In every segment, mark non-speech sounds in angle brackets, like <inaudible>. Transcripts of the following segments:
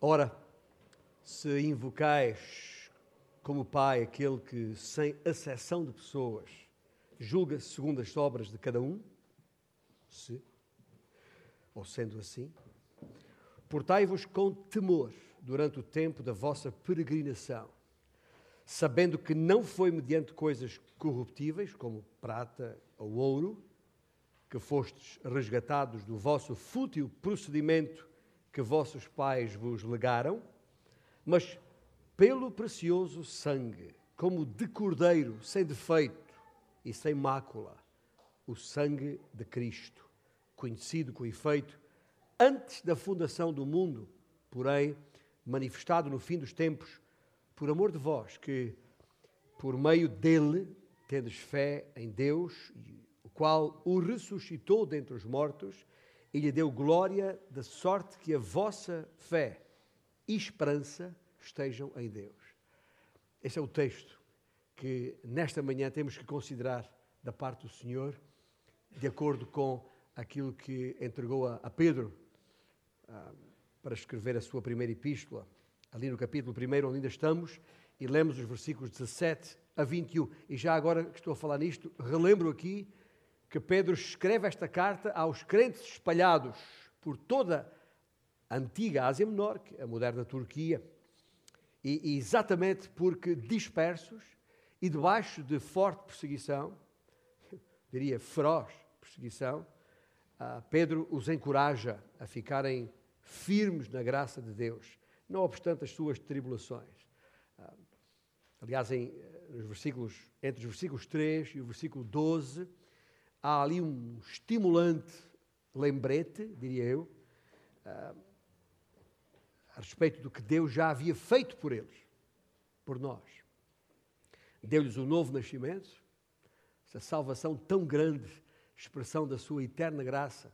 Ora, se invocais como Pai aquele que, sem acessão de pessoas, julga segundo as obras de cada um, se, ou sendo assim, portai-vos com temor durante o tempo da vossa peregrinação, sabendo que não foi mediante coisas corruptíveis, como prata ou ouro, que fostes resgatados do vosso fútil procedimento que vossos pais vos legaram, mas pelo precioso sangue, como de cordeiro, sem defeito e sem mácula, o sangue de Cristo, conhecido com efeito antes da fundação do mundo, porém manifestado no fim dos tempos, por amor de vós, que por meio dele tendes fé em Deus, o qual o ressuscitou dentre os mortos e lhe deu glória, de sorte que a vossa fé e esperança estejam em Deus. Este é o texto que nesta manhã temos que considerar da parte do Senhor, de acordo com aquilo que entregou a, a Pedro ah, para escrever a sua primeira epístola, ali no capítulo 1, onde ainda estamos, e lemos os versículos 17 a 21. E já agora que estou a falar nisto, relembro aqui que Pedro escreve esta carta aos crentes espalhados por toda a antiga Ásia Menor, é a moderna Turquia, e, exatamente porque dispersos e debaixo de forte perseguição, <laughs> diria feroz perseguição, uh, Pedro os encoraja a ficarem firmes na graça de Deus, não obstante as suas tribulações. Uh, aliás, em, nos versículos, entre os versículos 3 e o versículo 12, há ali um estimulante lembrete, diria eu, uh, a respeito do que Deus já havia feito por eles, por nós. Deu-lhes um novo nascimento, essa salvação tão grande, expressão da sua eterna graça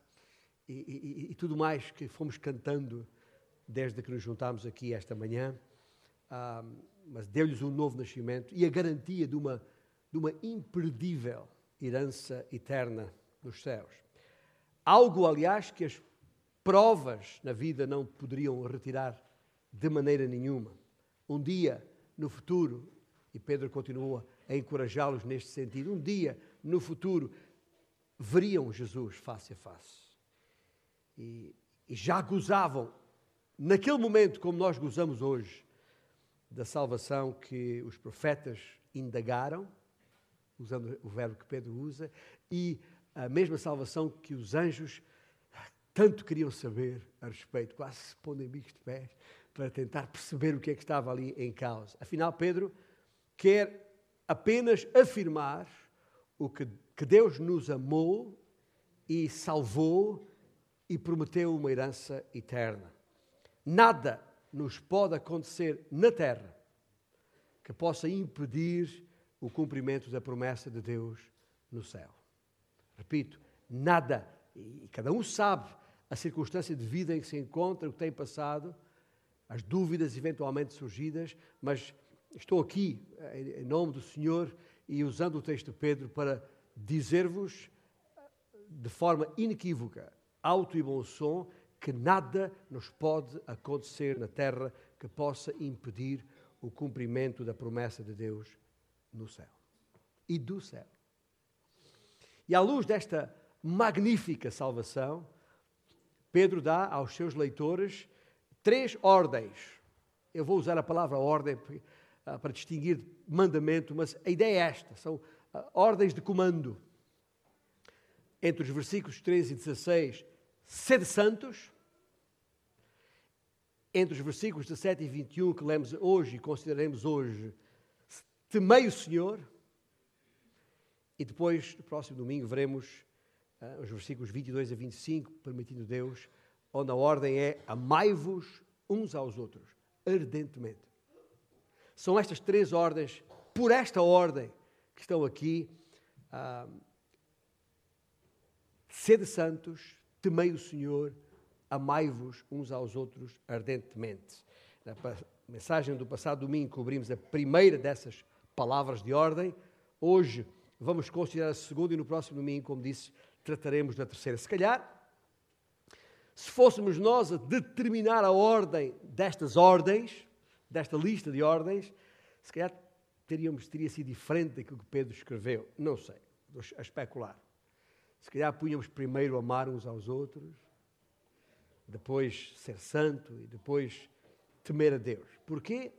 e, e, e tudo mais que fomos cantando desde que nos juntámos aqui esta manhã. Uh, mas deu-lhes um novo nascimento e a garantia de uma, de uma imperdível herança eterna nos céus. Algo, aliás, que as provas na vida não poderiam retirar de maneira nenhuma. Um dia, no futuro, e Pedro continua a encorajá-los neste sentido, um dia, no futuro, veriam Jesus face a face. E, e já gozavam, naquele momento, como nós gozamos hoje, da salvação que os profetas indagaram usando o verbo que Pedro usa, e a mesma salvação que os anjos tanto queriam saber a respeito, quase se pondo em bicos de pés, para tentar perceber o que é que estava ali em causa. Afinal, Pedro quer apenas afirmar o que, que Deus nos amou e salvou e prometeu uma herança eterna. Nada nos pode acontecer na terra que possa impedir o cumprimento da promessa de Deus no céu. Repito, nada, e cada um sabe a circunstância de vida em que se encontra, o que tem passado, as dúvidas eventualmente surgidas, mas estou aqui em nome do Senhor e usando o texto de Pedro para dizer-vos de forma inequívoca, alto e bom som, que nada nos pode acontecer na terra que possa impedir o cumprimento da promessa de Deus no céu e do céu. E à luz desta magnífica salvação, Pedro dá aos seus leitores três ordens. Eu vou usar a palavra ordem ah, para distinguir mandamento, mas a ideia é esta: são ah, ordens de comando. Entre os versículos 13 e 16, sede santos. Entre os versículos 17 e 21 que lemos hoje e consideraremos hoje, temei o Senhor. E depois, no próximo domingo, veremos uh, os versículos 22 a 25, permitindo Deus, onde a ordem é amai-vos uns aos outros, ardentemente. São estas três ordens, por esta ordem, que estão aqui. Uh, sede santos, temei o Senhor, amai-vos uns aos outros ardentemente. Na mensagem do passado domingo cobrimos a primeira dessas palavras de ordem. Hoje vamos considerar a segunda e no próximo domingo, como disse, trataremos da terceira. Se calhar, se fôssemos nós a determinar a ordem destas ordens, desta lista de ordens, se calhar teríamos, teria sido diferente daquilo que Pedro escreveu. Não sei, a especular. Se calhar punhamos primeiro amar uns aos outros, depois ser santo e depois temer a Deus. Porquê?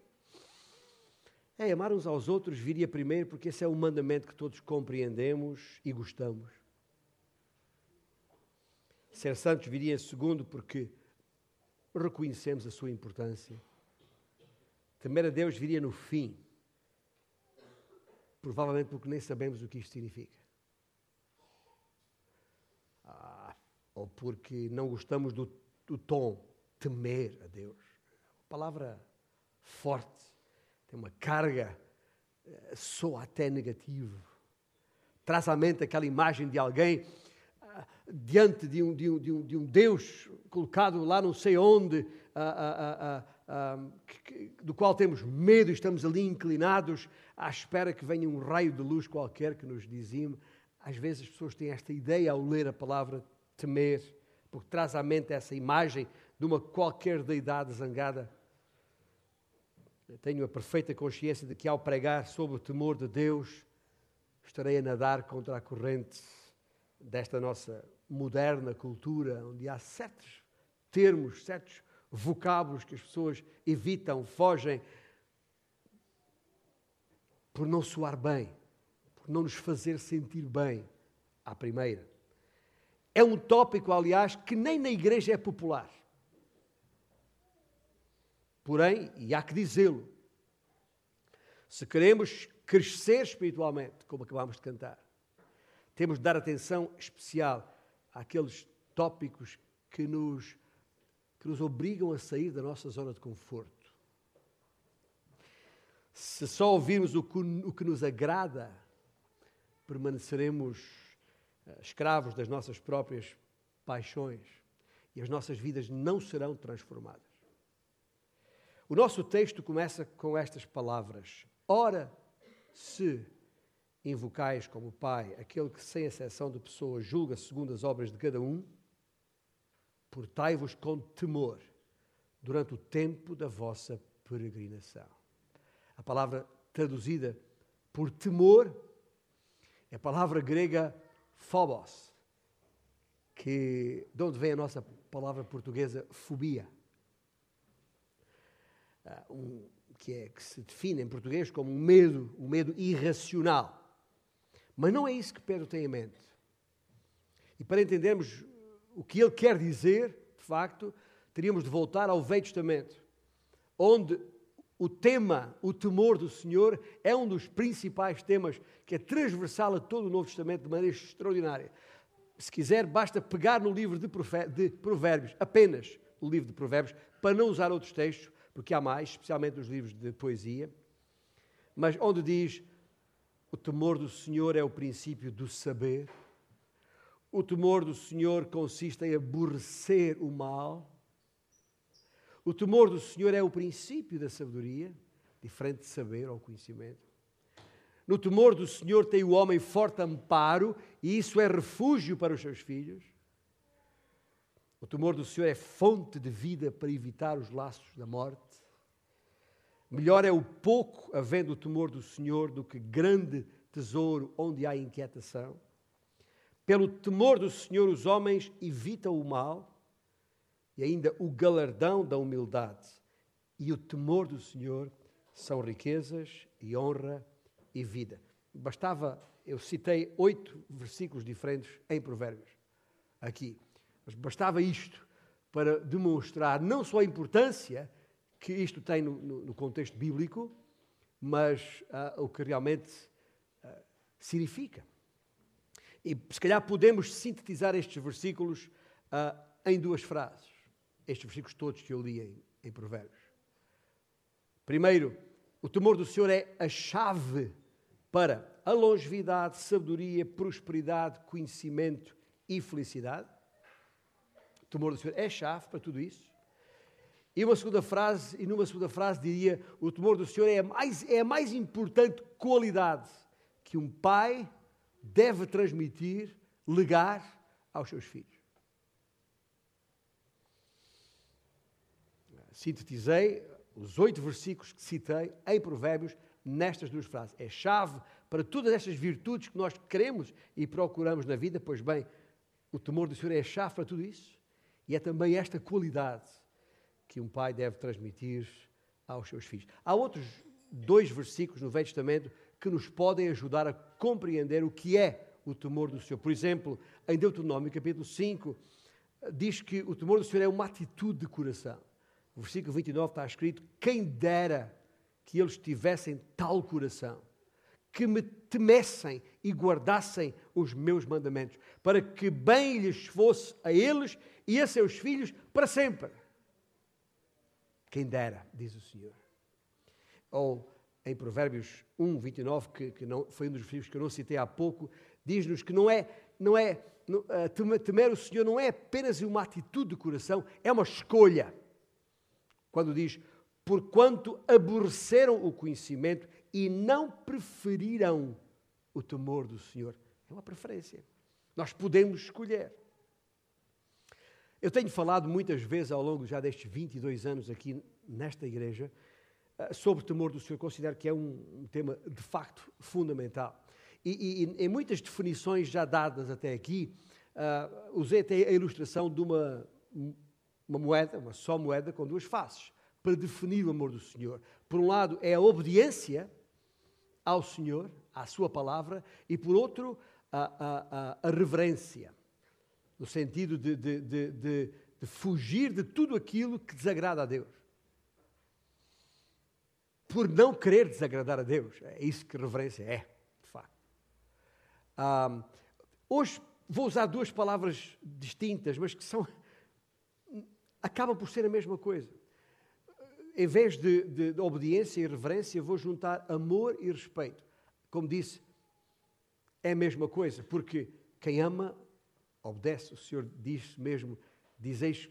É, amar uns aos outros viria primeiro porque esse é o mandamento que todos compreendemos e gostamos. Ser santos viria segundo porque reconhecemos a sua importância. Temer a Deus viria no fim, provavelmente porque nem sabemos o que isto significa. Ah, ou porque não gostamos do, do tom temer a Deus. Palavra forte, tem uma carga, eh, soa até negativo. Traz à mente aquela imagem de alguém ah, diante de um, de, um, de, um, de um Deus colocado lá não sei onde, ah, ah, que, do qual temos medo estamos ali inclinados à espera que venha um raio de luz qualquer que nos dizime. Às vezes as pessoas têm esta ideia ao ler a palavra temer, porque traz à mente essa imagem de uma qualquer deidade zangada. Tenho a perfeita consciência de que ao pregar sobre o temor de Deus, estarei a nadar contra a corrente desta nossa moderna cultura, onde há certos termos, certos vocábulos que as pessoas evitam, fogem, por não soar bem, por não nos fazer sentir bem à primeira. É um tópico, aliás, que nem na igreja é popular. Porém, e há que dizê-lo, se queremos crescer espiritualmente, como acabámos de cantar, temos de dar atenção especial àqueles tópicos que nos, que nos obrigam a sair da nossa zona de conforto. Se só ouvirmos o que, o que nos agrada, permaneceremos eh, escravos das nossas próprias paixões e as nossas vidas não serão transformadas. O nosso texto começa com estas palavras: Ora, se invocais como Pai aquele que, sem exceção de pessoas, julga segundo as obras de cada um, portai-vos com temor durante o tempo da vossa peregrinação. A palavra traduzida por temor é a palavra grega phobos, que, de onde vem a nossa palavra portuguesa fobia. Uh, um, que, é, que se define em português como um medo, um medo irracional. Mas não é isso que Pedro tem em mente. E para entendermos o que ele quer dizer, de facto, teríamos de voltar ao Velho Testamento, onde o tema, o temor do Senhor, é um dos principais temas que é transversal a todo o Novo Testamento de maneira extraordinária. Se quiser, basta pegar no livro de Provérbios, apenas o livro de Provérbios, para não usar outros textos, porque há mais, especialmente nos livros de poesia, mas onde diz: o temor do Senhor é o princípio do saber, o temor do Senhor consiste em aborrecer o mal, o temor do Senhor é o princípio da sabedoria, diferente de saber ou conhecimento. No temor do Senhor tem o homem forte amparo, e isso é refúgio para os seus filhos. O temor do Senhor é fonte de vida para evitar os laços da morte. Melhor é o pouco havendo o temor do Senhor do que grande tesouro onde há inquietação. Pelo temor do Senhor, os homens evitam o mal e ainda o galardão da humildade. E o temor do Senhor são riquezas e honra e vida. Bastava, eu citei oito versículos diferentes em Provérbios, aqui. Mas bastava isto para demonstrar não só a importância que isto tem no, no, contexto bíblico, mas uh, o que realmente uh, significa. E se calhar podemos sintetizar estes versículos uh, em duas frases. Estes versículos todos que eu li em, em Provérbios. Primeiro, o temor do Senhor é a chave para a longevidade, sabedoria, prosperidade, conhecimento e felicidade. O temor do Senhor é chave para tudo isso. E uma segunda frase, e numa segunda frase diria, o temor do Senhor é a mais, é a mais importante qualidade que um pai deve transmitir, legar aos seus filhos. sintetizei os oito versículos que citei em Provérbios nestas duas frases. É chave para todas estas virtudes que nós queremos e procuramos na vida, pois bem, o temor do Senhor é a chave para tudo isso. E é também esta qualidade que um pai deve transmitir aos seus filhos. Há outros dois versículos no Velho Testamento que nos podem ajudar a compreender o que é o temor do Senhor. Por exemplo, em Deuteronômio, capítulo 5, diz que o temor do Senhor é uma atitude de coração. No versículo 29 está escrito: Quem dera que eles tivessem tal coração, que me temessem e guardassem os meus mandamentos, para que bem lhes fosse a eles e a seus filhos para sempre. Quem dera, diz o Senhor. Ou em Provérbios 1, 29, que, que não, foi um dos versículos que eu não citei há pouco, diz-nos que não é, não é, não, uh, temer o Senhor não é apenas uma atitude de coração, é uma escolha. Quando diz, porquanto aborreceram o conhecimento e não preferiram o temor do Senhor. É uma preferência. Nós podemos escolher. Eu tenho falado muitas vezes ao longo já destes 22 anos aqui nesta igreja eh, sobre o temor do Senhor. Considero que é um, tema de facto fundamental. E, e, em muitas definições já dadas até aqui, uh, usei até a ilustração de uma, uma moeda, uma só moeda com duas faces, para definir o amor do Senhor. Por um lado, é a obediência ao Senhor, à Sua palavra, e por outro, a, a, a, a reverência, no sentido de, de, de, de, fugir de tudo aquilo que desagrada a Deus. Por não querer desagradar a Deus. É isso que reverência é, de facto. Ah, hoje vou usar duas palavras distintas, mas que são. acabam por ser a mesma coisa em vez de, de, de, obediência e reverência, vou juntar amor e respeito. Como disse, é a mesma coisa, porque quem ama, obedece. O Senhor diz mesmo: dizeis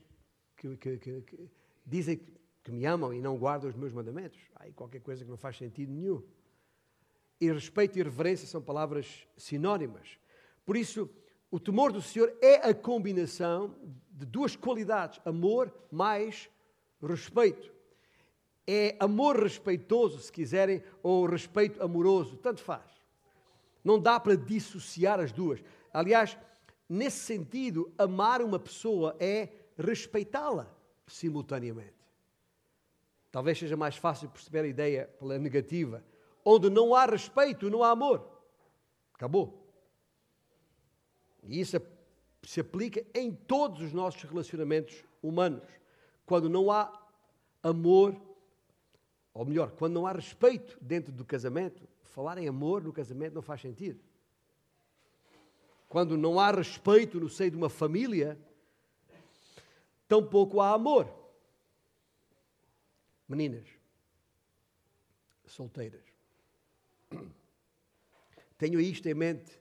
que, que, que, que, dizem que me amam e não guardam os meus mandamentos. Aí qualquer coisa que não faz sentido nenhum. E respeito e reverência são palavras sinónimas. Por isso, o temor do Senhor é a combinação de duas qualidades: amor mais respeito é amor respeitoso, se quiserem, ou respeito amoroso, tanto faz. Não dá para dissociar as duas. Aliás, nesse sentido, amar uma pessoa é respeitá-la simultaneamente. Talvez seja mais fácil perceber a ideia pela negativa. Onde não há respeito, não há amor. Acabou. E isso se aplica em todos os nossos relacionamentos humanos. Quando não há amor, ou melhor, quando não há respeito dentro do casamento, falar em amor no casamento não faz sentido. Quando não há respeito no seio de uma família, tampouco há amor. Meninas, solteiras, <clears throat> tenho isto em mente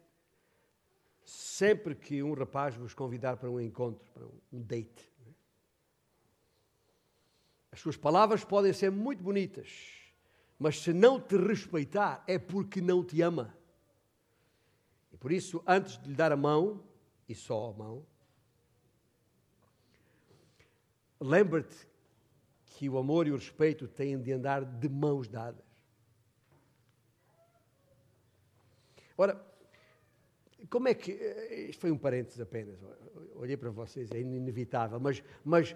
sempre que um rapaz vos convidar para um encontro, para um date. As suas palavras podem ser muito bonitas, mas se não te respeitar é porque não te ama. Por isso, antes de lhe dar a mão, e só a mão, lembra-te que o amor e o respeito têm de andar de mãos dadas. Ora, como é que. Isto foi um parênteses apenas, olhei para vocês, é inevitável, mas, mas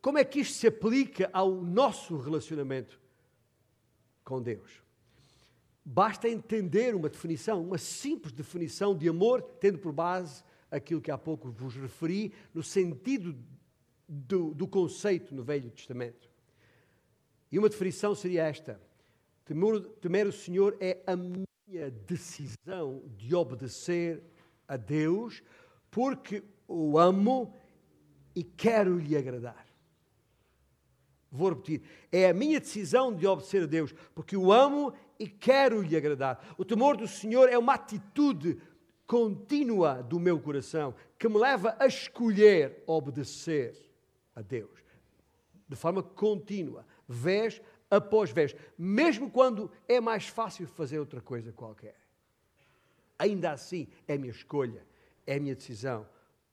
como é que isto se aplica ao nosso relacionamento com Deus? Basta entender uma definição, uma simples definição de amor, tendo por base aquilo que há pouco vos referi, no sentido do, do conceito no Velho Testamento. E uma definição seria esta: temer, temer o Senhor é a minha decisão de obedecer a Deus, porque o amo e quero lhe agradar. Vou repetir. É a minha decisão de obedecer a Deus, porque o amo e quero lhe agradar. O temor do Senhor é uma atitude contínua do meu coração que me leva a escolher obedecer a Deus de forma contínua, vez após vez, mesmo quando é mais fácil fazer outra coisa qualquer. Ainda assim, é minha escolha, é minha decisão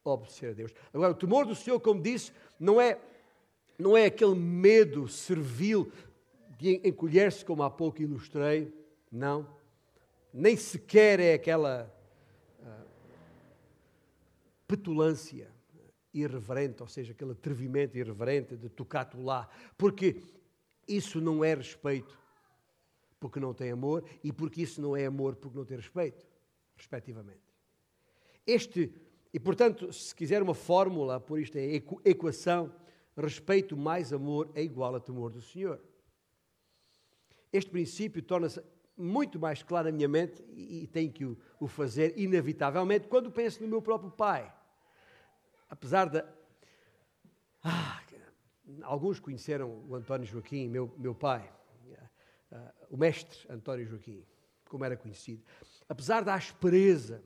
obedecer a Deus. Agora, o temor do Senhor, como disse, não é não é aquele medo servil de encolher-se, como há pouco ilustrei, não. Nem sequer é aquela uh, petulância irreverente, ou seja, aquele atrevimento irreverente de tocar-te lá, porque isso não é respeito, porque não tem amor, e porque isso não é amor, porque não tem respeito, respectivamente. Este, e portanto, se quiser uma fórmula, por isto é equação, respeito mais amor é igual a temor do Senhor. Este princípio torna-se muito mais claro na minha mente e, tenho que o, fazer inevitavelmente quando penso no meu próprio pai apesar de. Ah, alguns conheceram o António Joaquim, meu, meu pai, uh, o mestre António Joaquim, como era conhecido. Apesar da aspereza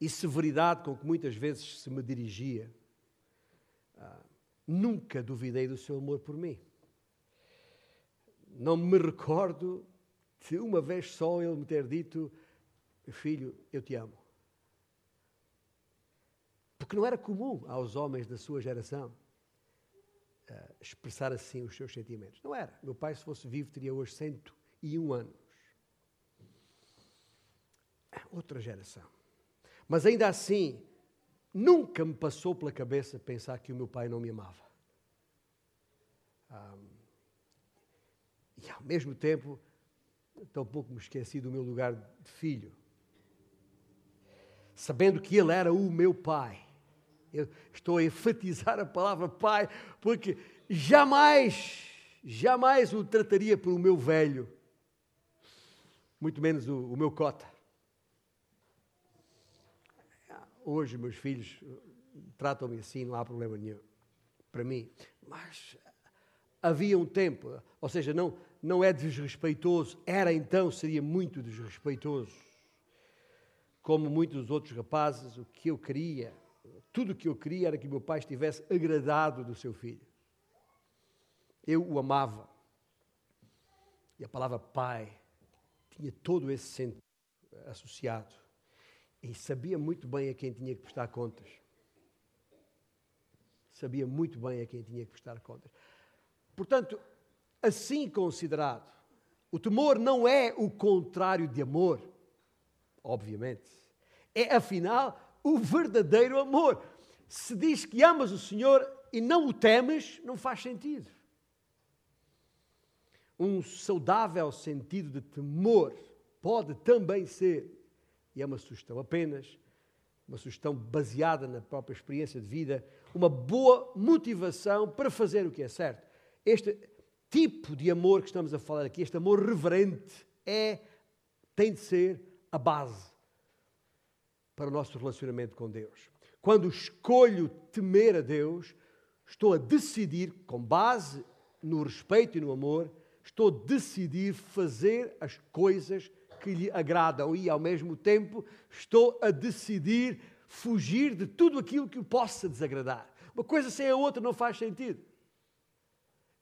e severidade com que muitas vezes se me dirigia, uh, nunca duvidei do seu amor por mim. Não me recordo de uma vez só ele me ter dito: Filho, eu te amo. Porque não era comum aos homens da sua geração uh, expressar assim os seus sentimentos. Não era. Meu pai, se fosse vivo, teria hoje 101 anos. Outra geração. Mas ainda assim, nunca me passou pela cabeça pensar que o meu pai não me amava. Um, e ao mesmo tempo, tampouco me esqueci do meu lugar de filho. Sabendo que ele era o meu pai eu estou a enfatizar a palavra pai, porque jamais, jamais o trataria por o meu velho, muito menos o, o meu cota. Hoje, meus filhos tratam-me assim, não há problema nenhum para mim. Mas havia um tempo, ou seja, não, não é desrespeitoso, era então, seria muito desrespeitoso. Como muitos outros rapazes, o que eu queria tudo o que eu queria era que meu pai estivesse agradado do seu filho. Eu o amava. E a palavra pai tinha todo esse sentido associado. E sabia muito bem a quem tinha que prestar contas. Sabia muito bem a quem tinha que prestar contas. Portanto, assim considerado, o temor não é o contrário de amor, obviamente. É, afinal, o verdadeiro amor. Se diz que amas o Senhor e não o temes, não faz sentido. Um saudável sentido de temor pode também ser, e é uma sugestão apenas, uma sugestão baseada na própria experiência de vida, uma boa motivação para fazer o que é certo. Este tipo de amor que estamos a falar aqui, este amor reverente, é, tem de ser a base para o nosso relacionamento com Deus. Quando escolho temer a Deus, estou a decidir, com base no respeito e no amor, estou a decidir fazer as coisas que lhe agradam e, ao mesmo tempo, estou a decidir fugir de tudo aquilo que o possa desagradar. Uma coisa sem a outra não faz sentido.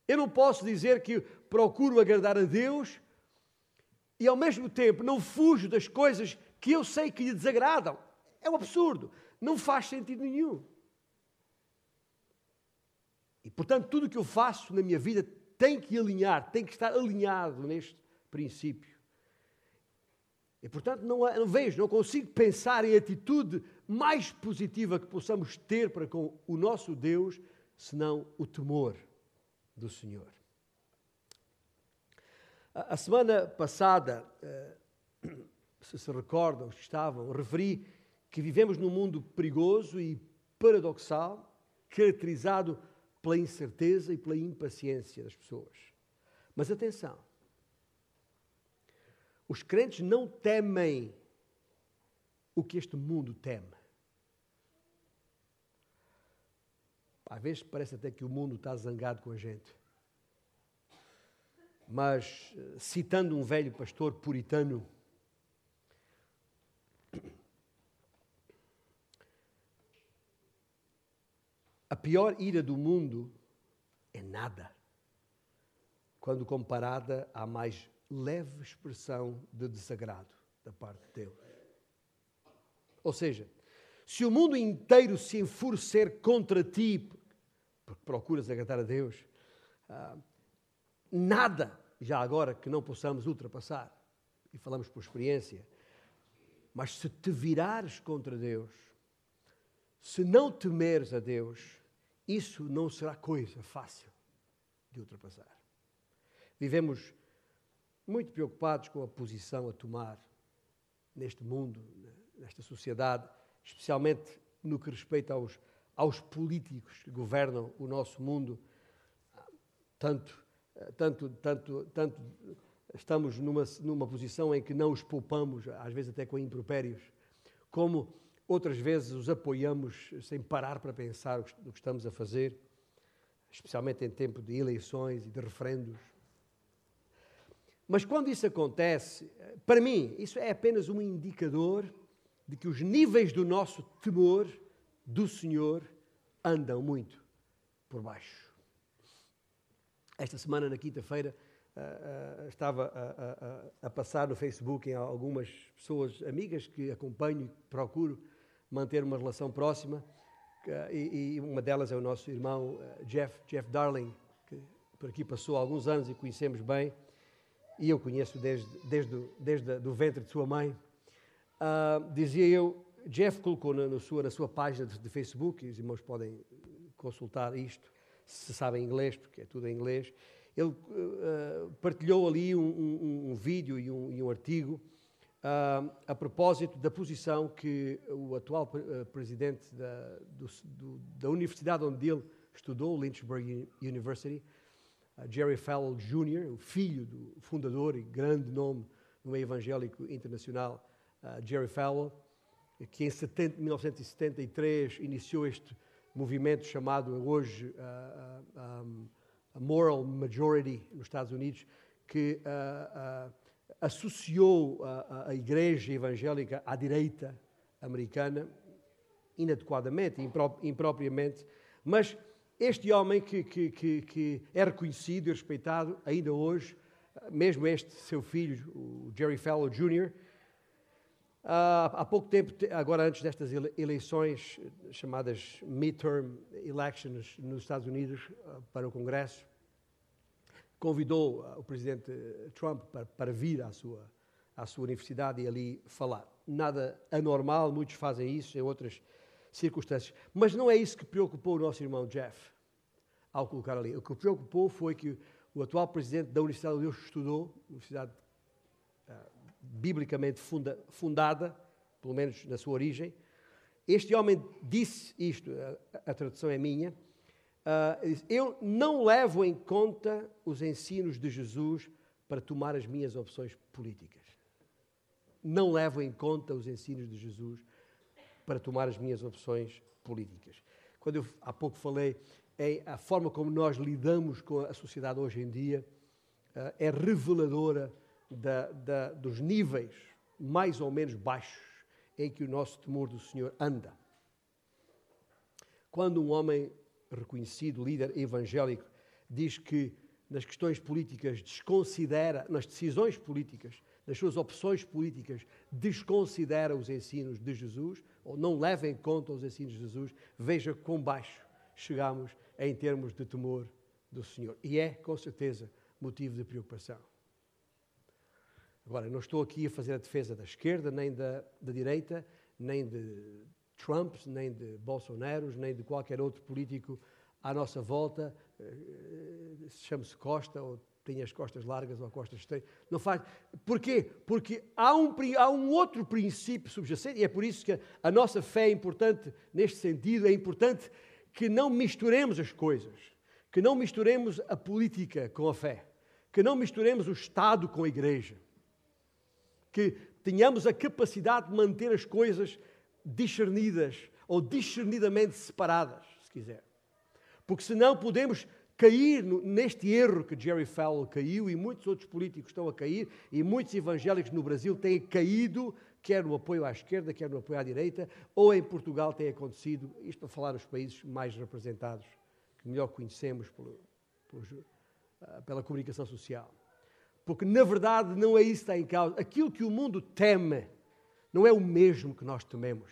Eu não posso dizer que procuro agradar a Deus e, ao mesmo tempo, não fujo das coisas que eu sei que lhe desagradam. É um absurdo. Não faz sentido nenhum. E, portanto, tudo o que eu faço na minha vida tem que alinhar, tem que estar alinhado neste princípio. E, portanto, não, não vejo, não consigo pensar em atitude mais positiva que possamos ter para com o nosso Deus, senão o temor do Senhor. A, a semana passada, eh, se se recordam, estavam, referi que vivemos num mundo perigoso e paradoxal, caracterizado pela incerteza e pela impaciência das pessoas. Mas atenção, os crentes não temem o que este mundo teme. Às vezes parece até que o mundo está zangado com a gente. Mas, eh, citando um velho pastor puritano, A pior ira do mundo é nada, quando comparada à mais leve expressão de desagrado da parte de Deus. Ou seja, se o mundo inteiro se enfurecer contra ti porque procuras agradar a Deus, ah, nada já agora que não possamos ultrapassar. E falamos por experiência. Mas se te virares contra Deus, se não temeres a Deus, isso não será coisa fácil de ultrapassar. Vivemos muito preocupados com a posição a tomar neste mundo, nesta sociedade, especialmente no que respeita aos, aos políticos que governam o nosso mundo. Tanto, tanto, tanto, tanto estamos numa, numa posição em que não os poupamos, às vezes até com impropérios, como outras vezes os apoiamos sem parar para pensar no que estamos a fazer, especialmente em tempo de eleições e de referendos. Mas quando isso acontece, para mim, isso é apenas um indicador de que os níveis do nosso temor do Senhor andam muito por baixo. Esta semana, na quinta-feira, uh, uh, estava a, a, a, passar no Facebook em algumas pessoas amigas que acompanho e procuro manter uma relação próxima. Uh, e, uma delas é o nosso irmão Jeff, Jeff Darling, que por aqui passou alguns anos e conhecemos bem e eu conheço desde, desde, desde o ventre de sua mãe, dizia eu, Jeff colocou na, na, sua, na sua página de, de, Facebook, e os irmãos podem consultar isto, se sabem inglês, porque é tudo em inglês, ele uh, partilhou ali um, um, um vídeo e um, e um artigo uh, a propósito da posição que o atual presidente da, do, do, da universidade onde ele estudou, Lynchburg University, Jerry Falwell Jr., o filho do fundador e grande nome no evangélico internacional, uh, Jerry Falwell, que em 70, 1973 iniciou este movimento chamado hoje uh, uh, um, a Moral Majority nos Estados Unidos, que associou a, a igreja evangélica à direita americana, inadequadamente, impropriamente, mas este homem que, que, que, que, é reconhecido e respeitado ainda hoje, mesmo este seu filho, o Jerry Fallow Jr., há pouco tempo, agora antes destas eleições chamadas midterm elections nos Estados Unidos ah, para o Congresso, convidou ah, o presidente Trump para, para vir à sua, à sua universidade e ali falar. Nada anormal, muitos fazem isso em outras circunstâncias. Mas não é isso que preocupou o nosso irmão Jeff ao colocar ali. O que o preocupou foi que o atual presidente da universidade onde ele estudou, universidade biblicamente funda, fundada, pelo menos na sua origem, este homem disse isto, a, a tradução é minha, uh, eu não levo em conta os ensinos de Jesus para tomar as minhas opções políticas. Não levo em conta os ensinos de Jesus para tomar as minhas opções políticas. Quando eu há pouco falei em a forma como nós lidamos com a sociedade hoje em dia, eh, é reveladora da, da, dos níveis mais ou menos baixos em que o nosso temor do Senhor anda. Quando um homem reconhecido, líder evangélico, diz que nas questões políticas desconsidera, nas decisões políticas, nas suas opções políticas, desconsidera os ensinos de Jesus, ou não leva em conta os ensinos de Jesus, veja quão baixo chegamos em termos de temor do Senhor. E é, com certeza, motivo de preocupação. Agora, não estou aqui a fazer a defesa da esquerda, nem da, da direita, nem de Trump, nem de Bolsonaro, nem de qualquer outro político à nossa volta, eh, se chame-se Costa ou tem as costas largas ou costas estreitas. Não faz. Porquê? Porque há um, há um outro princípio subjacente, e é por isso que a nossa fé é importante neste sentido, é importante que não misturemos as coisas, que não misturemos a política com a fé, que não misturemos o Estado com a igreja, que tenhamos a capacidade de manter as coisas discernidas ou discernidamente separadas, se quiser. Porque senão podemos cair neste erro que Jerry Falwell caiu e muitos outros políticos estão a cair e muitos evangélicos no Brasil têm caído, quer no apoio à esquerda, quer no apoio à direita, ou em Portugal tem acontecido, isto para falar nos países mais representados, que melhor conhecemos pelo, pelo, uh, pela comunicação social. Porque, na verdade, não é isso que está em causa. Aquilo que o mundo teme não é o mesmo que nós tememos.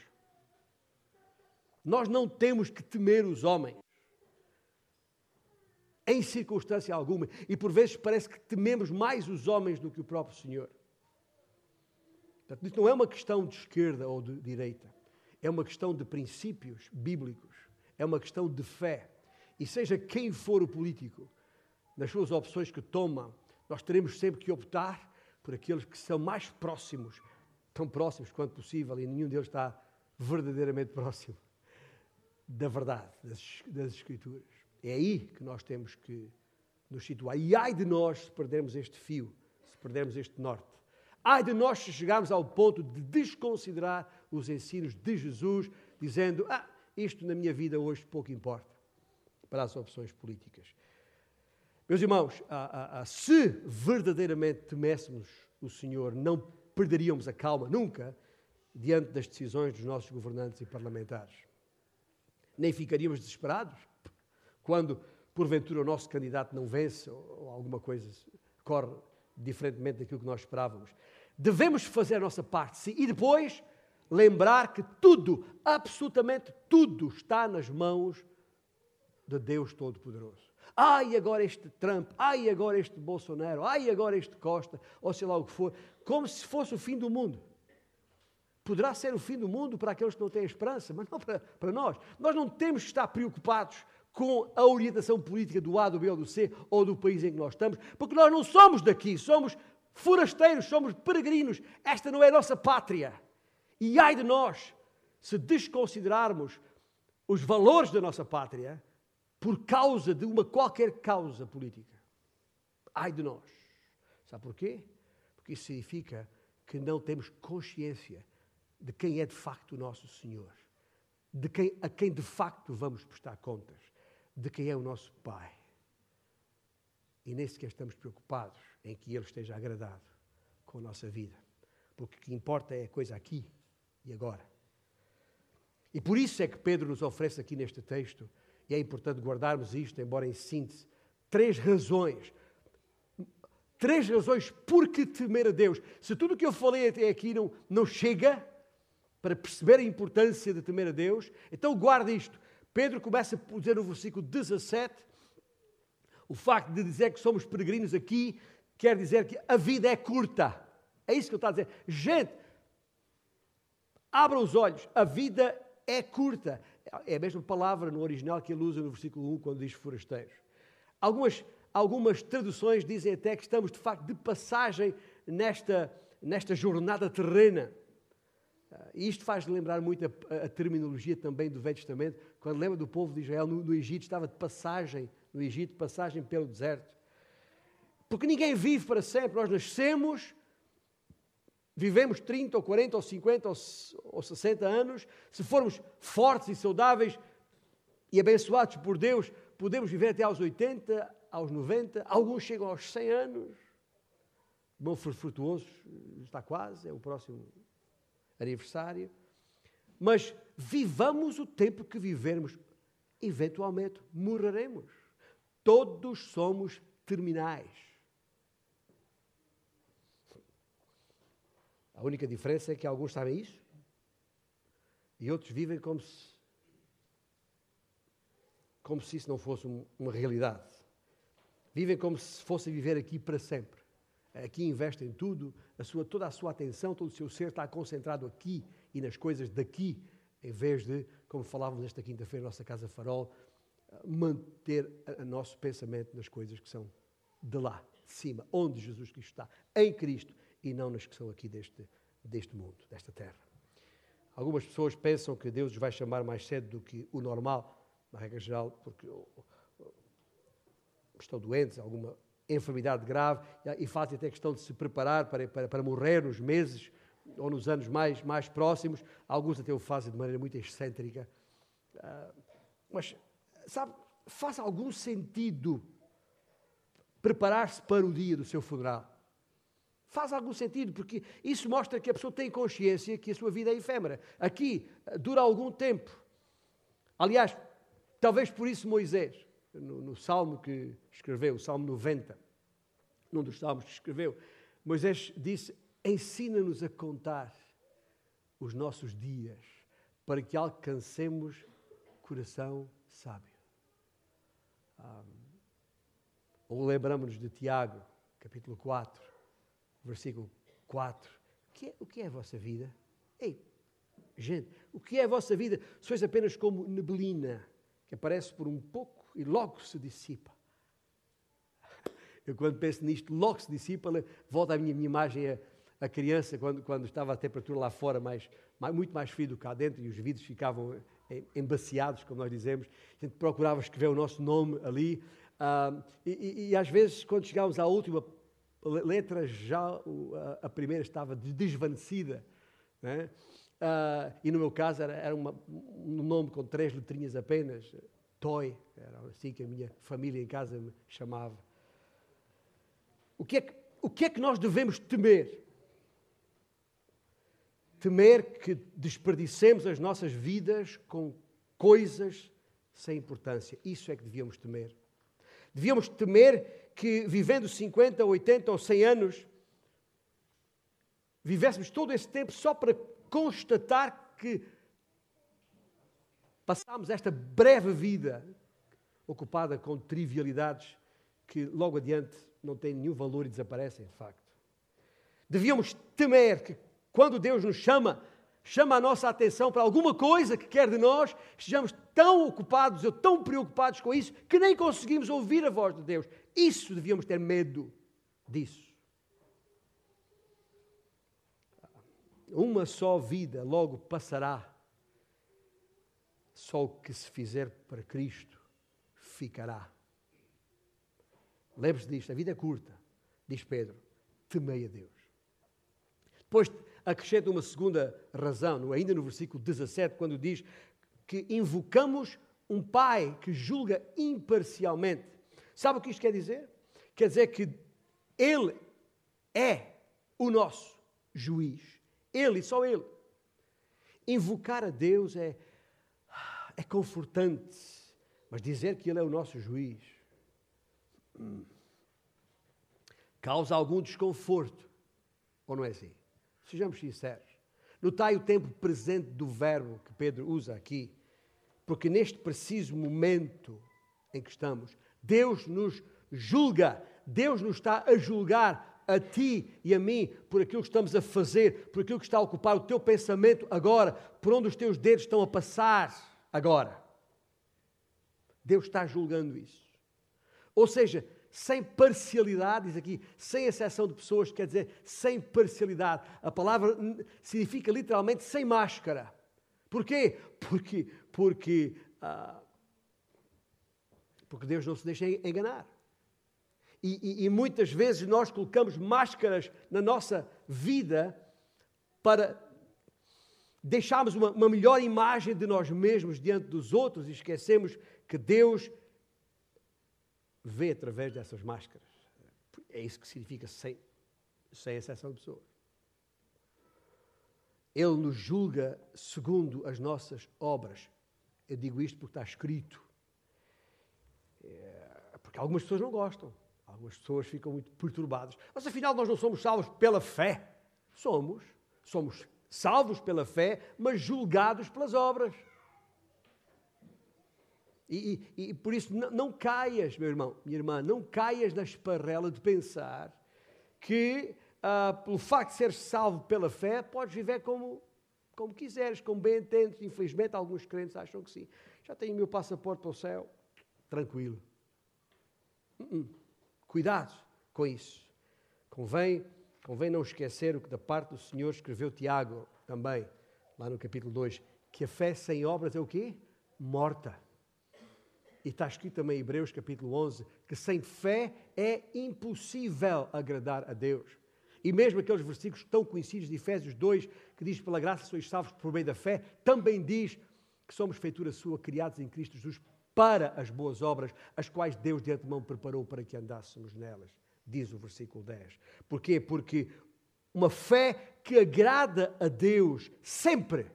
Nós não temos que temer os homens. em circunstância alguma, e por vezes parece que tememos mais os homens do que o próprio Senhor. Portanto, isto não é uma questão de esquerda ou de direita, é uma questão de princípios bíblicos, é uma questão de fé. E seja quem for o político, nas suas opções que toma, nós teremos sempre que optar por aqueles que são mais próximos, tão próximos quanto possível, e nenhum deles está verdadeiramente <laughs> próximo da verdade, das, das Escrituras. É aí que nós temos que nos situar. E ai de nós se perdermos este fio, se perdermos este norte. Ai de nós se chegarmos ao ponto de desconsiderar os ensinos de Jesus, dizendo: Ah, isto na minha vida hoje pouco importa para as opções políticas. Meus irmãos, a, a, a, se verdadeiramente teméssemos o Senhor, não perderíamos a calma nunca diante das decisões dos nossos governantes e parlamentares. Nem ficaríamos desesperados quando, porventura, o nosso candidato não vence ou, alguma coisa corre diferentemente daquilo que nós esperávamos. Devemos fazer a nossa parte, sim, e depois lembrar que tudo, absolutamente tudo, está nas mãos de Deus Todo-Poderoso. Ai, agora este Trump, ai, agora este Bolsonaro, ai, agora este Costa, ou sei lá o que for, como se fosse o fim do mundo. Poderá ser o fim do mundo para aqueles que não têm esperança, mas não para, para nós. Nós não temos que estar preocupados com a orientação política do A, do B ou do C, ou do país em que nós estamos, porque nós não somos daqui, somos forasteiros, somos peregrinos. Esta não é a nossa pátria. E ai de nós se desconsiderarmos os valores da nossa pátria por causa de uma qualquer causa política. Ai de nós. Sabe porquê? Porque isso significa que não temos consciência de quem é de facto o nosso Senhor, de quem, a quem de facto vamos prestar contas, de quem é o nosso Pai. E nem sequer estamos preocupados em que Ele esteja agradado com a nossa vida, porque o que importa é a coisa aqui e agora. E por isso é que Pedro nos oferece aqui neste texto, e é importante guardarmos isto, embora em síntese, três razões. Três razões por que temer a Deus. Se tudo o que eu falei até aqui não, não chega para perceber a importância de temer a Deus, então guarda isto. Pedro começa a dizer no versículo 17, o facto de dizer que somos peregrinos aqui quer dizer que a vida é curta. É isso que ele está a dizer. Gente, Abra os olhos, a vida é curta. É a mesma palavra no original que ele usa no versículo 1 quando diz forasteiros. Algumas, algumas traduções dizem até que estamos de facto de passagem nesta, nesta jornada terrena. E isto faz lembrar muito a, a, terminologia também do Velho Testamento, quando lembra do povo de Israel no, no Egito, estava de passagem no Egito, passagem pelo deserto. Porque ninguém vive para sempre, nós nascemos, vivemos 30 ou 40 ou 50 ou 60 anos, se formos fortes e saudáveis e abençoados por Deus, podemos viver até aos 80, aos 90, alguns chegam aos 100 anos. Bom frutuoso, está quase, é o próximo aniversário. Mas vivamos o tempo que vivermos, eventualmente morreremos. Todos somos terminais. A única diferença é que alguns sabem isso e outros vivem como se, como se isso não fosse uma realidade. Vivem como se fossem viver aqui para sempre. Aqui investem tudo, a sua, toda a sua atenção, todo o seu ser está concentrado aqui e nas coisas daqui, em vez de, como falávamos esta quinta-feira na nossa Casa Farol, manter o nosso pensamento nas coisas que são de lá, de cima, onde Jesus Cristo está, em Cristo e não nas que são aqui deste, deste mundo, desta terra. Algumas pessoas pensam que Deus os vai chamar mais cedo do que o normal, na regra geral, porque estão doentes, alguma enfermidade grave, e fazem até questão de se preparar para, para, para morrer nos meses ou nos anos mais, mais próximos. Alguns até o fazem de maneira muito excêntrica. Ah, mas, sabe, faz algum sentido preparar-se para o dia do seu funeral faz algum sentido, porque isso mostra que a pessoa tem consciência que a sua vida é efêmera. Aqui eh, dura algum tempo. Aliás, talvez por isso Moisés, no, no salmo que escreveu, o salmo 90, num dos salmos que escreveu, Moisés disse: Ensina-nos a contar os nossos dias para que alcancemos coração sábio. Ou lembramos-nos de Tiago, capítulo 4, versículo 4. O que é, o que é a vossa vida? Ei, gente, o que é a vossa vida? Sois apenas como neblina, que aparece por um pouco e logo se dissipa. Eu, quando penso nisto, logo se dissipa, volta a minha, minha imagem a, a, criança, quando, quando estava a temperatura lá fora mais, mais, muito mais frio do que cá dentro e os vidros ficavam embaciados, como nós dizemos. A gente procurava escrever o nosso nome ali. Uh, e, e, e, às vezes, quando chegávamos à última letra, já a, primeira estava desvanecida. Né? Uh, e no meu caso era, era uma, um nome com três letrinhas apenas, Toy, era assim que a minha família em casa me chamava. O que é que, o que, é que nós devemos temer? Temer que desperdicemos as nossas vidas com coisas sem importância. Isso é que devíamos temer. Devíamos temer que, vivendo 50, 80 ou 100 anos, vivêssemos todo esse tempo só para constatar que passámos esta breve vida ocupada com trivialidades que logo adiante não têm nenhum valor e desaparecem, de facto. Devíamos temer que, quando Deus nos chama, chama a nossa atenção para alguma coisa que quer de nós, estejamos tão ocupados ou tão preocupados com isso que nem conseguimos ouvir a voz de Deus. Isso devíamos ter medo disso. Uma só vida logo passará. Só o que se fizer para Cristo ficará. Lembre-se disto, a vida é curta, diz Pedro, temei a Deus. Depois acrescenta uma segunda razão, ainda no versículo 17, quando diz que invocamos um Pai que julga imparcialmente. Sabe o que isto quer dizer? Quer dizer que Ele é o nosso juiz. Ele só Ele. Invocar a Deus é, é confortante, mas dizer que Ele é o nosso juiz causa algum desconforto. Ou não é assim? Sejamos sinceros. Notai o tempo presente do verbo que Pedro usa aqui, porque neste preciso momento em que estamos, Deus nos julga, Deus nos está a julgar a ti e a mim por aquilo que estamos a fazer, por aquilo que está a ocupar o teu pensamento agora, por onde os teus dedos estão a passar agora. Deus está julgando isso. Ou seja, sem parcialidade, diz aqui, sem exceção de pessoas, quer dizer, sem parcialidade. A palavra significa literalmente sem máscara. Porquê? Porque, porque, ah, porque Deus não se deixa enganar. E, e, e muitas vezes nós colocamos máscaras na nossa vida para deixarmos uma, uma melhor imagem de nós mesmos diante dos outros e esquecemos que Deus vê através dessas máscaras. É isso que significa sem, sem exceção de pessoas. Ele nos julga segundo as nossas obras. Eu digo isto porque está escrito. É, porque algumas pessoas não gostam. Algumas pessoas ficam muito perturbadas. Mas afinal nós não somos salvos pela fé. Somos. Somos salvos pela fé, mas julgados pelas obras. E, e, e, por isso não, não, caias, meu irmão, minha irmã, não caias na esparrela de pensar que ah, pelo facto de seres salvo pela fé, podes viver como, como quiseres, como bem entendes. Infelizmente, alguns crentes acham que sim. Já tenho o meu passaporte para o céu, tranquilo. Uh -uh. Cuidado com isso. Convém, convém não esquecer o que da parte do Senhor escreveu Tiago também, lá no capítulo 2, que a fé sem obras é o quê? Morta. E está escrito também em Hebreus capítulo 11 que sem fé é impossível agradar a Deus. E mesmo aqueles versículos tão conhecidos de Efésios 2, que diz: Pela graça sois salvos por meio da fé, também diz que somos feitura sua, criados em Cristo Jesus, para as boas obras, as quais Deus de antemão preparou para que andássemos nelas. Diz o versículo 10. Porquê? Porque uma fé que agrada a Deus sempre,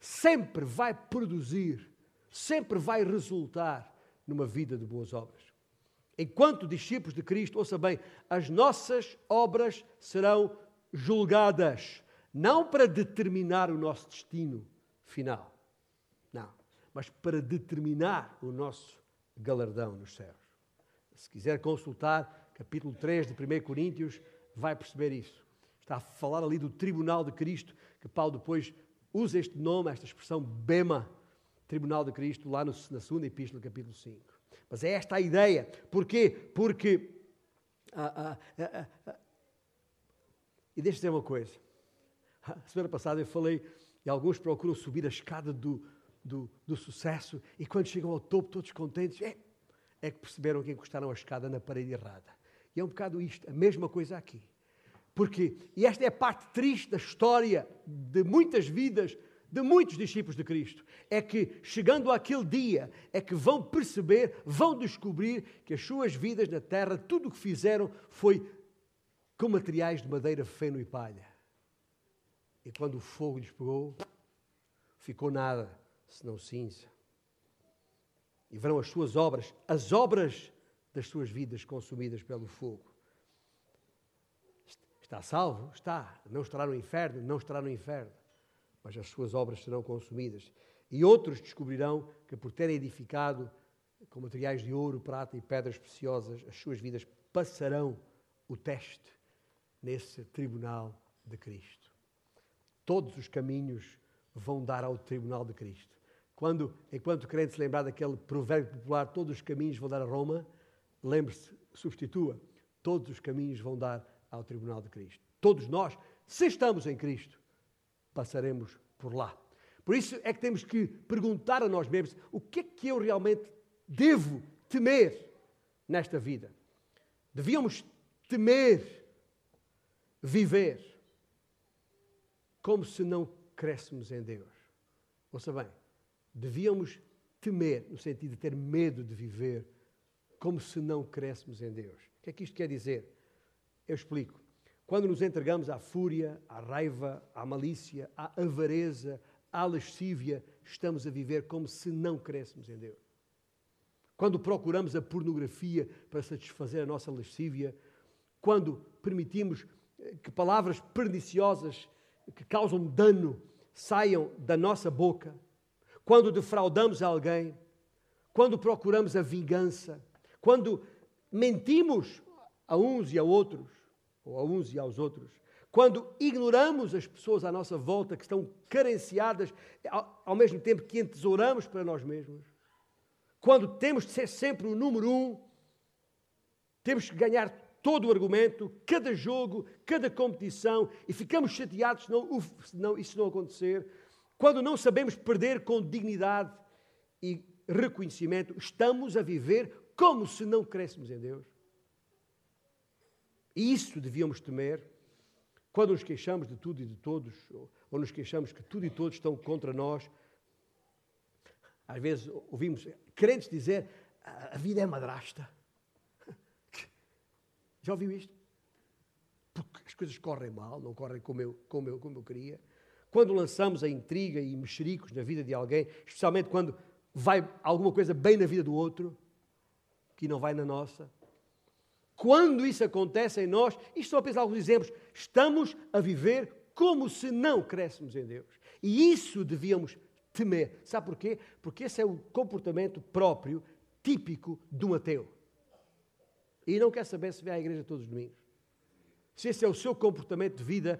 sempre vai produzir, sempre vai resultar numa vida de boas obras. Enquanto discípulos de Cristo, ouça bem, as nossas obras serão julgadas, não para determinar o nosso destino final, mas para determinar o nosso galardão nos céus. Se quiser consultar capítulo 3 de 1 Coríntios, vai perceber isso. Está a falar ali do tribunal de Cristo, que Paulo depois usa este nome, esta expressão bema, tribunal de Cristo, lá no, na segunda epístola, capítulo 5. Mas é esta a ideia. Porquê? Porque. Ah, ah, ah, ah e deixa-me dizer uma coisa. <laughs> A semana passada eu falei, e alguns procuram subir a escada do, do, do sucesso, e quando chegam ao topo, todos contentes, é, é que perceberam que encostaram a escada na parede errada. E é um bocado isto, a mesma coisa aqui. Porque, e esta é a parte triste da história de muitas vidas, de muitos discípulos de Cristo, é que chegando àquele dia, é que vão perceber, vão descobrir que as suas vidas na terra, tudo o que fizeram foi com materiais de madeira, feno e palha. E quando o fogo lhes pegou, ficou nada, senão cinza. E verão as suas obras, as obras das suas vidas consumidas pelo fogo. Está salvo? Está. Não estará no inferno? Não estará no inferno. Mas as suas obras serão consumidas. E outros descobrirão que, por terem edificado com materiais de ouro, prata e pedras preciosas, as suas vidas passarão o teste nesse tribunal de Cristo. Todos os caminhos vão dar ao tribunal de Cristo. Quando, enquanto crente se lembrar daquele provérbio popular, todos os caminhos vão dar a Roma, lembre-se, substitua, todos os caminhos vão dar ao tribunal de Cristo. Todos nós, se estamos em Cristo, passaremos por lá. Por isso é que temos que perguntar a nós mesmos: o que é que eu realmente devo temer nesta vida? Devíamos temer viver como se não crescêssemos em Deus. Ouça bem, devíamos temer, no sentido de ter medo de viver, como se não crescêssemos em Deus. O que é que isto quer dizer? Eu explico. Quando nos entregamos à fúria, à raiva, à malícia, à avareza, à lascívia, estamos a viver como se não crescêssemos em Deus. Quando procuramos a pornografia para satisfazer a nossa lascívia, quando permitimos que palavras perniciosas que causam dano saiam da nossa boca, quando defraudamos alguém, quando procuramos a vingança, quando mentimos a uns e a outros, ou a uns e aos outros, quando ignoramos as pessoas à nossa volta que estão carenciadas, ao, mesmo tempo que entesouramos para nós mesmos, quando temos de ser sempre o número um, temos que ganhar todo o argumento, cada jogo, cada competição, e ficamos chateados se, não, se não, isso não acontecer, quando não sabemos perder com dignidade e reconhecimento, estamos a viver como se não crescêssemos em Deus. E isso devíamos temer quando nos queixamos de tudo e de todos, ou nos queixamos que tudo e todos estão contra nós. Às vezes ouvimos crentes dizer: a vida é madrasta. <laughs> Já ouviu isto? Porque as coisas correm mal, não correm como eu, como eu, como eu queria. Quando lançamos a intriga e mexericos na vida de alguém, especialmente quando vai alguma coisa bem na vida do outro, que não vai na nossa, quando isso acontece em nós, isto são apenas alguns exemplos, estamos a viver como se não crescemos em Deus. E isso devíamos temer. Sabe porquê? Porque esse é o comportamento próprio, típico de um ateu. E não quer saber se vem à igreja todos os domingos. Se esse é o seu comportamento de vida,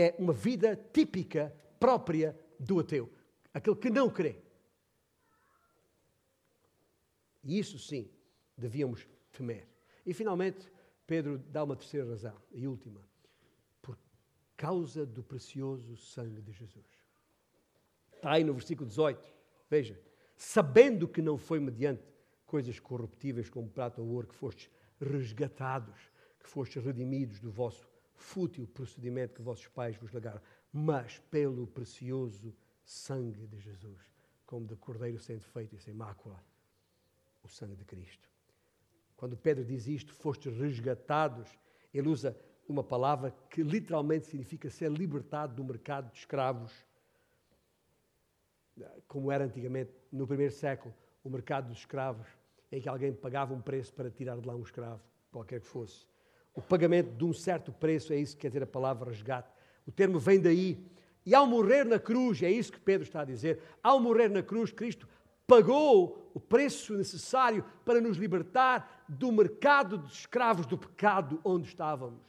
é uma vida típica, própria do ateu. Aquele que não crê. E isso sim, devíamos temer. E finalmente, Pedro dá uma terceira razão, e última. Por causa do precioso sangue de Jesus. Está aí no versículo 18. Veja. Sabendo que não foi mediante coisas corruptíveis como prata ou ouro que fostes resgatados, que fostes redimidos do vosso fútil procedimento que vossos pais vos legaram, mas pelo precioso sangue de Jesus, como de cordeiro sem defeito e sem mácula, o sangue de Cristo. Quando Pedro diz isto, fostes resgatados, ele usa uma palavra que literalmente significa ser libertado do mercado de escravos, como era antigamente no primeiro século, o mercado dos escravos, em que alguém pagava um preço para tirar de lá um escravo, qualquer que fosse. O pagamento de um certo preço é isso que quer dizer a palavra resgate. O termo vem daí. E ao morrer na cruz, é isso que Pedro está a dizer, ao morrer na cruz, Cristo pagou o preço necessário para nos libertar do mercado de escravos do pecado onde estávamos.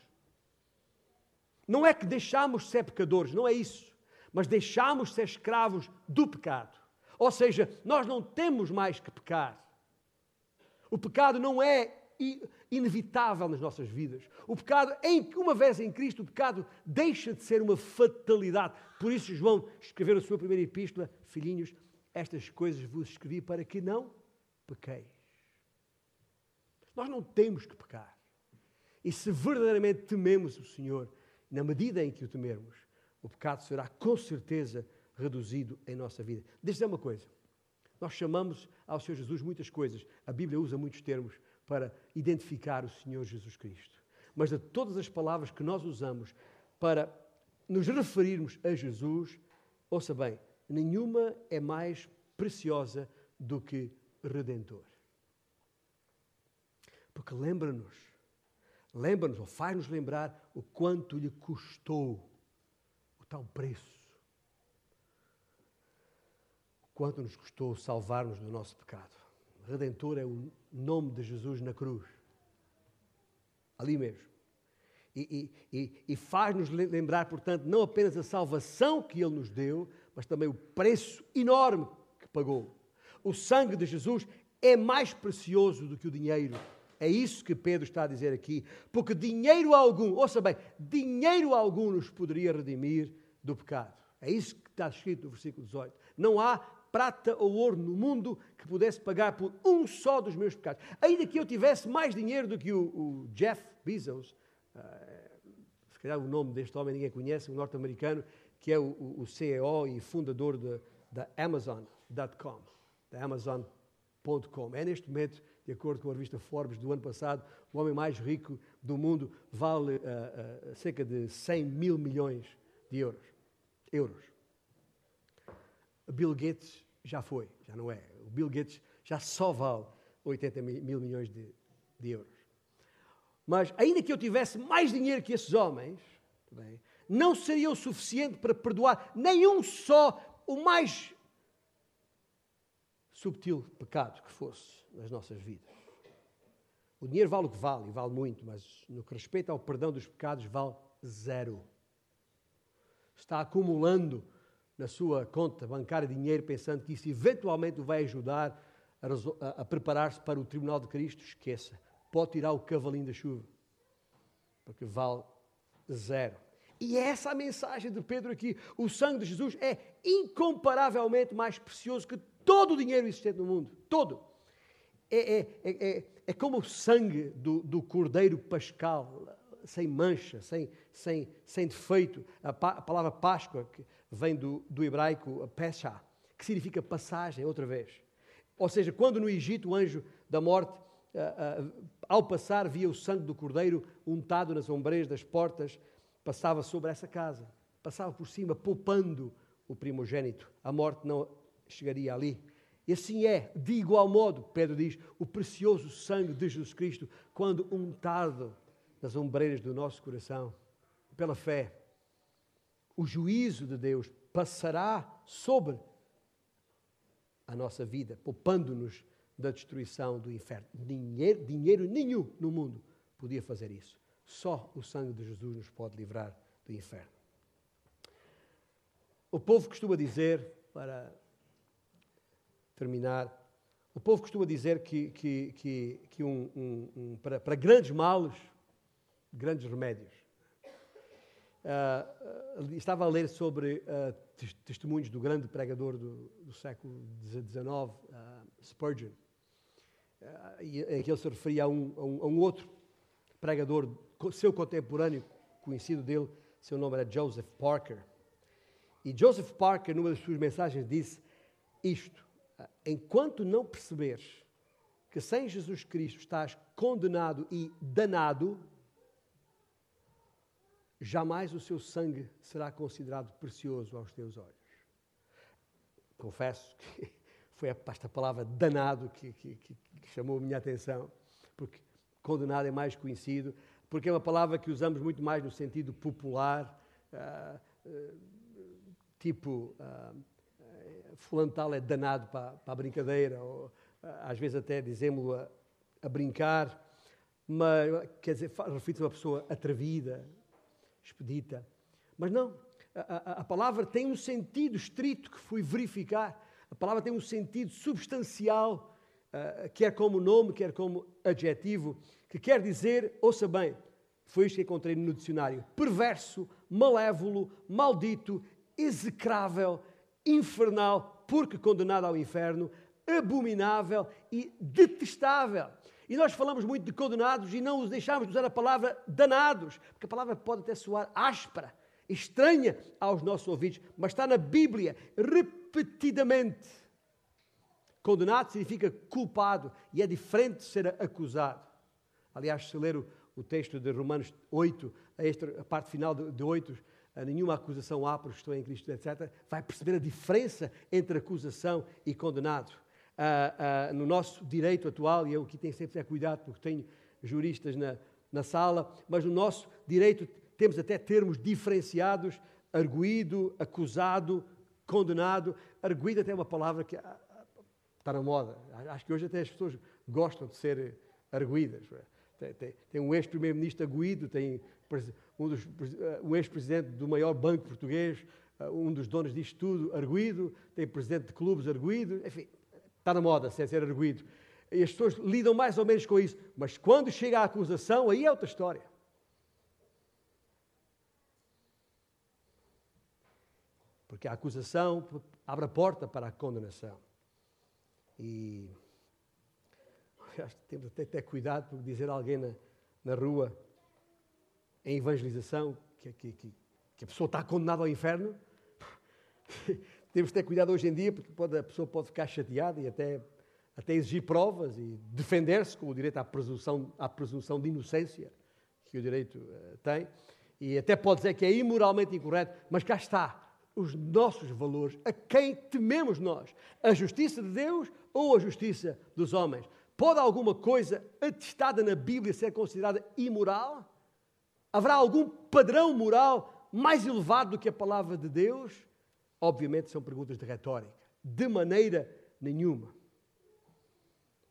Não é que deixámos de ser pecadores, não é isso, mas deixámos de ser escravos do pecado. Ou seja, nós não temos mais que pecar. O pecado não é inevitável nas nossas vidas. O pecado, uma vez em Cristo, o pecado deixa de ser uma fatalidade. Por isso, João escreveu na sua primeira epístola: Filhinhos, estas coisas vos escrevi para que não pequeis. Nós não temos que pecar. E se verdadeiramente tememos o Senhor, na medida em que o temermos, o pecado será com certeza reduzido em nossa vida. Deixa eu dizer uma coisa. Nós chamamos ao Senhor Jesus muitas coisas. A Bíblia usa muitos termos para identificar o Senhor Jesus Cristo. Mas de todas as palavras que nós usamos para nos referirmos a Jesus, ouça bem, nenhuma é mais preciosa do que Redentor. Porque lembra-nos, lembra-nos, ou faz-nos lembrar o quanto lhe custou o tal preço. O quanto nos custou salvar-nos do nosso pecado. Redentor é o nome de Jesus na cruz. Ali mesmo. E, e, e faz-nos lembrar, portanto, não apenas a salvação que Ele nos deu, mas também o preço enorme que pagou. O sangue de Jesus é mais precioso do que o dinheiro. É isso que Pedro está a dizer aqui. Porque dinheiro algum, ouça bem, dinheiro algum nos poderia redimir do pecado. É isso que está escrito no versículo 18. Não há prata ou ouro no mundo que pudesse pagar por um só dos meus pecados. Ainda que eu tivesse mais dinheiro do que o, o Jeff Bezos, uh, se calhar o nome deste homem ninguém conhece, um norte-americano, que é o, o, CEO e fundador da Amazon.com, da Amazon.com. É neste momento, de acordo com a revista Forbes do ano passado, o homem mais rico do mundo vale uh, uh, cerca de 100 mil milhões de euros. euros. Bill Gates já foi, já não é. O Bill Gates já só vale 80 mil milhões de, de euros. Mas, ainda que eu tivesse mais dinheiro que esses homens, bem, não seria o suficiente para perdoar nenhum só, o mais subtil pecado que fosse nas nossas vidas. O dinheiro vale o que vale, e vale muito, mas no que respeita ao perdão dos pecados, vale zero. Está acumulando na sua conta bancária dinheiro pensando que isso eventualmente o vai ajudar a, a, a preparar-se para o tribunal de Cristo, esqueça. Pode tirar o cavalinho da chuva, porque vale zero. E é essa a mensagem de Pedro aqui. O sangue de Jesus é incomparavelmente mais precioso que todo o dinheiro existente no mundo. Todo. É, é, é, é, é como o sangue do, do cordeiro pascal, sem mancha, sem, sem, sem defeito. A, a palavra Páscoa, que vem do, do hebraico Pesha, que significa passagem, outra vez. Ou seja, quando no Egito o anjo da morte, uh, uh, ao passar, via o sangue do cordeiro untado nas ombreiras das portas, passava sobre essa casa, passava por cima, poupando o primogênito. A morte não chegaria ali. E assim é, de igual modo, Pedro diz, o precioso sangue de Jesus Cristo, quando untado nas ombreiras do nosso coração, pela fé, o juízo de Deus passará sobre a nossa vida, poupando-nos da destruição do inferno. Dinheiro, dinheiro nenhum no mundo podia fazer isso. Só o sangue de Jesus nos pode livrar do inferno. O povo costuma dizer, para terminar, o povo costuma dizer que, que, que, que um, um, um, para, para grandes males, grandes remédios. Uh, estava a ler sobre uh, testemunhos do grande pregador do, do século XIX, uh, Spurgeon, e, em que ele se referia a um, a um, a um outro pregador, seu contemporâneo, conhecido dele, seu nome era Joseph Parker. E Joseph Parker, numa das suas mensagens, disse isto: Enquanto não perceberes que sem Jesus Cristo estás condenado e danado, jamais o seu sangue será considerado precioso aos teus olhos. Confesso que <laughs> foi esta palavra danado que, que, que, chamou a minha atenção, porque condenado é mais conhecido, porque é uma palavra que usamos muito mais no sentido popular, uh, uh, tipo uh, fulano tal é danado para, para a brincadeira, ou às vezes até dizemos a, a brincar, mas quer dizer, refere-se a uma pessoa atrevida, expedita. Mas não, a, a, a, palavra tem um sentido estrito que fui verificar. A palavra tem um sentido substancial, uh, quer como nome, quer como adjetivo, que quer dizer, ouça bem, foi isto que encontrei no dicionário: perverso, malévolo, maldito, execrável, infernal, porque condenado ao inferno, abominável e detestável. E nós falamos muito de condenados e não os deixamos de usar a palavra danados, porque a palavra pode até soar áspera, estranha aos nossos ouvidos, mas está na Bíblia repetidamente. Condenado significa culpado e é diferente de ser acusado. Aliás, se ler o, o texto de Romanos 8, a, esta, a parte final de, de 8, nenhuma acusação há por estou em Cristo, etc., vai perceber a diferença entre acusação e condenado. No nosso direito atual, e eu aqui tenho sempre cuidado porque tenho juristas na, na sala, mas no nosso direito temos até termos diferenciados, arguído, acusado, condenado. Arguído até é uma palavra que ah, está na moda. Acho que hoje até as pessoas gostam de ser arguídas. Tem, tem, tem um ex-primeiro-ministro arguído, tem um, eh, um ex-presidente do maior banco português, eh, um dos donos disto tudo, arguído, tem presidente de clubes arguído, enfim, está na moda ser, ser arguído. E as pessoas lidam mais ou menos com isso, mas quando chega a acusação, aí é outra história. Porque a acusação abre a porta para a condenação. E temos até ter cuidado por dizer a alguém na, na rua em evangelização, que, que, que, a pessoa está condenada ao inferno. <laughs> Temos de ter cuidado hoje em dia, porque pode, a pessoa pode ficar chateada e até, até exigir provas e defender-se com o direito à presunção, à presunção de inocência que o direito uh, tem. E até pode dizer que é imoralmente incorreto, mas cá está os nossos valores, a quem tememos nós, a justiça de Deus ou a justiça dos homens. Pode alguma coisa atestada na Bíblia ser considerada imoral? Haverá algum padrão moral mais elevado do que a palavra de Deus? Obviamente são perguntas de retórica. De maneira nenhuma.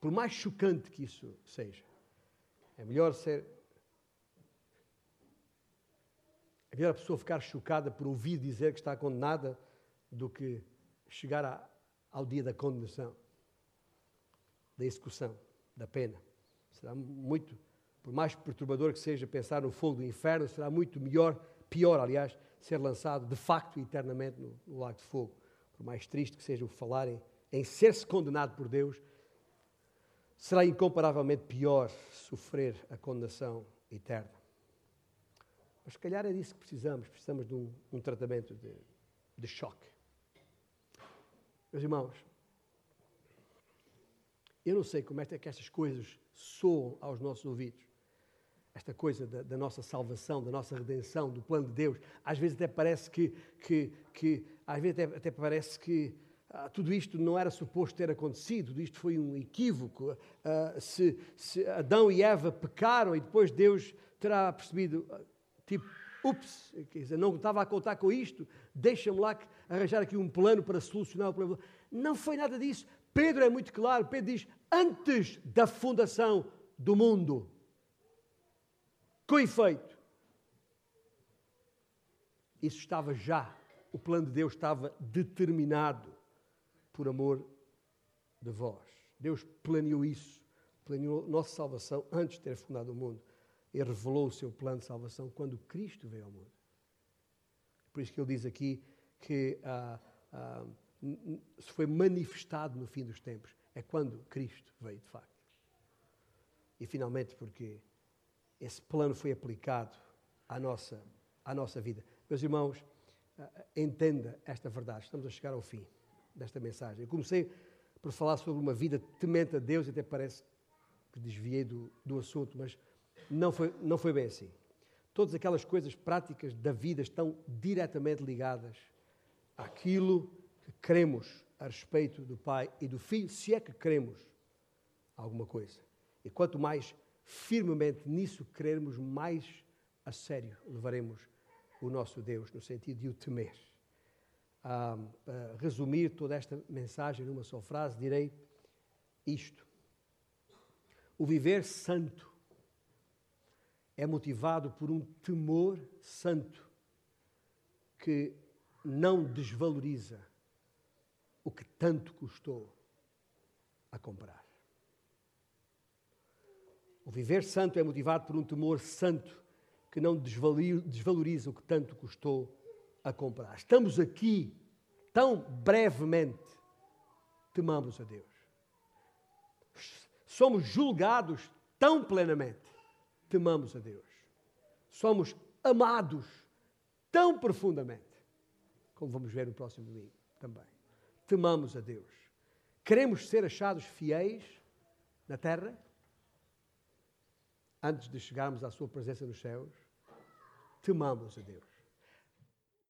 Por mais chocante que isso seja. É melhor ser. É melhor a pessoa ficar chocada por ouvir dizer que está condenada do que chegar a, ao dia da condenação, da execução, da pena. Será muito por mais perturbador que seja pensar no fogo do inferno, será muito melhor, pior, aliás, ser lançado de facto eternamente no, no lago de fogo. Por mais triste que seja o falarem em ser-se condenado por Deus, será incomparavelmente pior sofrer a condenação eterna. Mas se calhar é disso que precisamos, precisamos de um, um tratamento de, de choque. Meus irmãos, eu não sei como é que estas coisas soam aos nossos ouvidos esta coisa da, da, nossa salvação, da nossa redenção, do plano de Deus. Às vezes até parece que, que, que às vezes até, até parece que ah, tudo isto não era suposto ter acontecido, tudo isto foi um equívoco. Ah, se, se, Adão e Eva pecaram e depois Deus terá percebido, ah, tipo, ups, quer dizer, não estava a contar com isto, deixa-me lá arranjar aqui um plano para solucionar o problema. Não foi nada disso. Pedro é muito claro, Pedro diz, antes da fundação do mundo. Com efeito, isso estava já, o plano de Deus estava determinado por amor de vós. Deus planeou isso, planeou nossa salvação antes de ter fundado o mundo. E revelou o seu plano de salvação quando Cristo veio ao mundo. Por isso que ele diz aqui que ah, ah, se foi manifestado no fim dos tempos. É quando Cristo veio, de facto. E finalmente porque esse plano foi aplicado à nossa, à nossa vida. Meus irmãos, eh, entenda esta verdade. Estamos a chegar ao fim desta mensagem. Eu comecei por falar sobre uma vida temente a Deus, até parece que desviei do, do assunto, mas não foi, não foi bem assim. Todas aquelas coisas práticas da vida estão diretamente ligadas àquilo que queremos a respeito do Pai e do Filho, se é que queremos alguma coisa. E quanto mais firmemente nisso crermos, mais a sério levaremos o nosso Deus, no sentido de o temer. a, a resumir toda esta mensagem numa só frase, direi isto. O viver santo é motivado por um temor santo que não desvaloriza o que tanto custou a comprar. O viver santo é motivado por um temor santo que não desvaloriza o que tanto custou a comprar. Estamos aqui tão brevemente, temamos a Deus. Somos julgados tão plenamente, temamos a Deus. Somos amados tão profundamente, como vamos ver no próximo domingo também. Temamos a Deus. Queremos ser achados fiéis na terra, antes de chegarmos à Sua presença nos céus. Temamos a Deus.